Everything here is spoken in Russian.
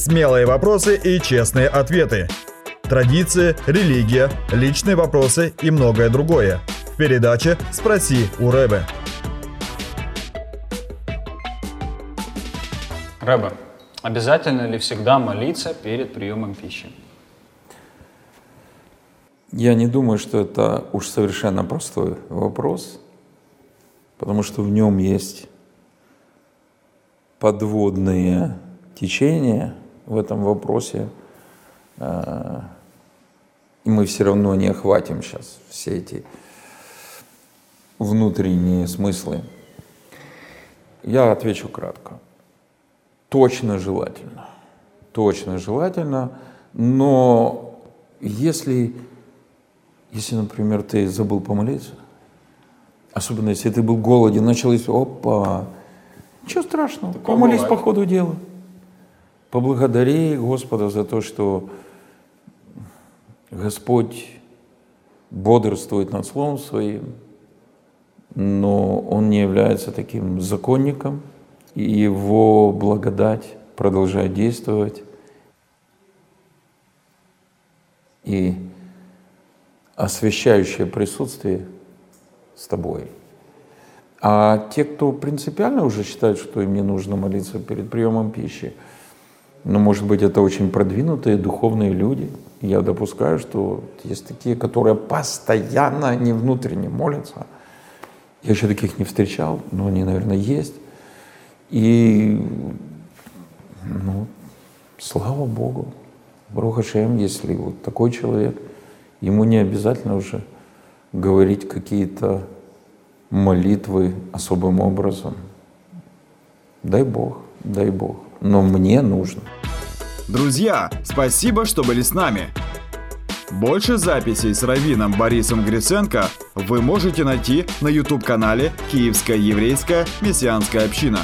Смелые вопросы и честные ответы. Традиции, религия, личные вопросы и многое другое. В передаче «Спроси у Рэбе». Рэбе, обязательно ли всегда молиться перед приемом пищи? Я не думаю, что это уж совершенно простой вопрос, потому что в нем есть подводные течения в этом вопросе, э, и мы все равно не охватим сейчас все эти внутренние смыслы. Я отвечу кратко. Точно желательно. Точно желательно, но если если, например, ты забыл помолиться, особенно если ты был голоден, начал есть, опа, ничего страшного, Такое помолись бывает. по ходу дела. Поблагодари Господа за то, что Господь бодрствует над Словом Своим, но Он не является таким законником, и Его благодать продолжает действовать. И освящающее присутствие с тобой. А те, кто принципиально уже считают, что им не нужно молиться перед приемом пищи, ну, может быть, это очень продвинутые духовные люди. Я допускаю, что есть такие, которые постоянно, не внутренне молятся. Я еще таких не встречал, но они, наверное, есть. И, ну, слава Богу, Брухашем, если вот такой человек – Ему не обязательно уже говорить какие-то молитвы особым образом. Дай Бог, дай Бог. Но мне нужно. Друзья, спасибо, что были с нами. Больше записей с Равином Борисом Гриценко вы можете найти на YouTube-канале «Киевская еврейская мессианская община».